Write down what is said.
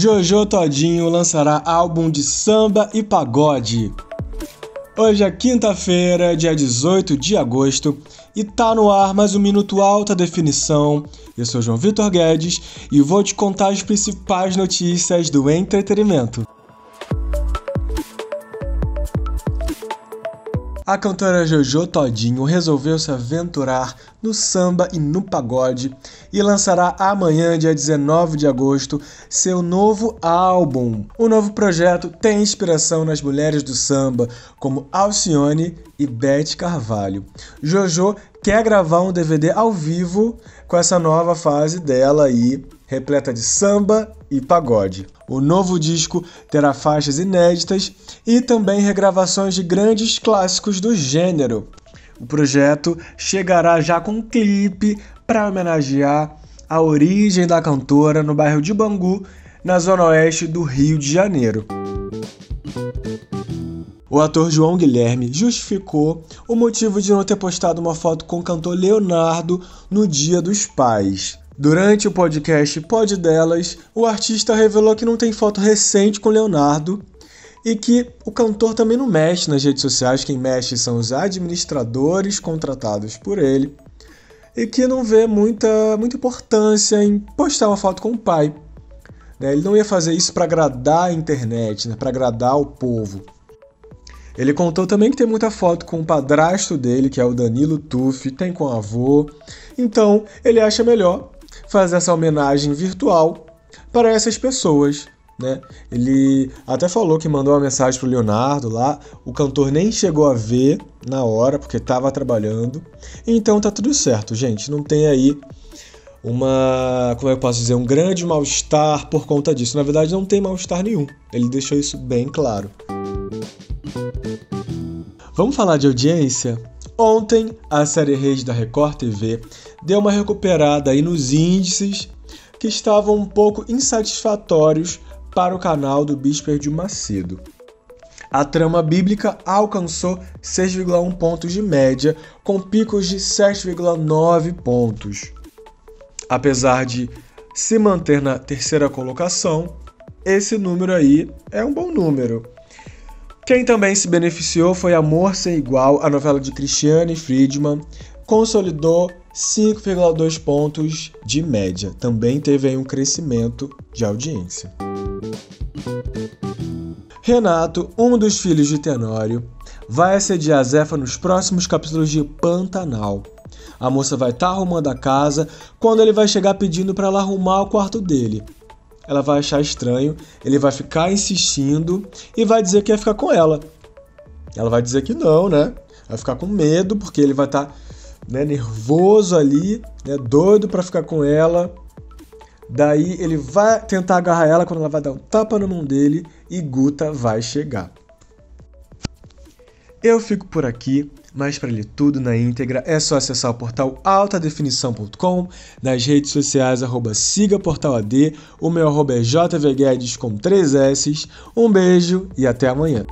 Jojo Todinho lançará álbum de samba e pagode. Hoje é quinta-feira, dia 18 de agosto, e tá no ar mais um Minuto Alta Definição. Eu sou João Vitor Guedes e vou te contar as principais notícias do entretenimento. A cantora Jojo Todinho resolveu se aventurar no samba e no pagode e lançará amanhã, dia 19 de agosto, seu novo álbum. O novo projeto tem inspiração nas mulheres do samba, como Alcione e Beth Carvalho. Jojo quer gravar um DVD ao vivo com essa nova fase dela aí repleta de samba e pagode. O novo disco terá faixas inéditas e também regravações de grandes clássicos do gênero. O projeto chegará já com um clipe para homenagear a origem da cantora no bairro de Bangu, na zona oeste do Rio de Janeiro. O ator João Guilherme justificou o motivo de não ter postado uma foto com o cantor Leonardo no Dia dos Pais. Durante o podcast Pod Delas, o artista revelou que não tem foto recente com Leonardo e que o cantor também não mexe nas redes sociais, quem mexe são os administradores contratados por ele, e que não vê muita, muita importância em postar uma foto com o pai. Né? Ele não ia fazer isso para agradar a internet, né? para agradar o povo. Ele contou também que tem muita foto com o padrasto dele, que é o Danilo Tuff, tem com o avô. Então, ele acha melhor fazer essa homenagem virtual para essas pessoas. Né? Ele até falou que mandou uma mensagem pro Leonardo lá, o cantor nem chegou a ver na hora porque estava trabalhando. Então tá tudo certo, gente. Não tem aí uma, como é eu posso dizer, um grande mal-estar por conta disso. Na verdade, não tem mal-estar nenhum. Ele deixou isso bem claro. Vamos falar de audiência? Ontem, a série Reis da Record TV deu uma recuperada aí nos índices que estavam um pouco insatisfatórios para o canal do Bispo de Macedo. A trama bíblica alcançou 6,1 pontos de média, com picos de 7,9 pontos. Apesar de se manter na terceira colocação, esse número aí é um bom número. Quem também se beneficiou foi Amor Sem Igual, a novela de Cristiane Friedman, consolidou 5,2 pontos de média. Também teve aí um crescimento de audiência. Renato, um dos filhos de Tenório, vai assediar Zefa nos próximos capítulos de Pantanal. A moça vai estar tá arrumando a casa quando ele vai chegar pedindo para ela arrumar o quarto dele ela vai achar estranho, ele vai ficar insistindo e vai dizer que ia ficar com ela. Ela vai dizer que não, né? Vai ficar com medo porque ele vai estar tá, né, nervoso ali, né, doido para ficar com ela. Daí ele vai tentar agarrar ela quando ela vai dar um tapa na mão dele e Guta vai chegar. Eu fico por aqui. Mas para ler tudo na íntegra é só acessar o portal altadefinição.com, nas redes sociais arroba siga portal AD, o meu arroba é jvguedes com três S. Um beijo e até amanhã.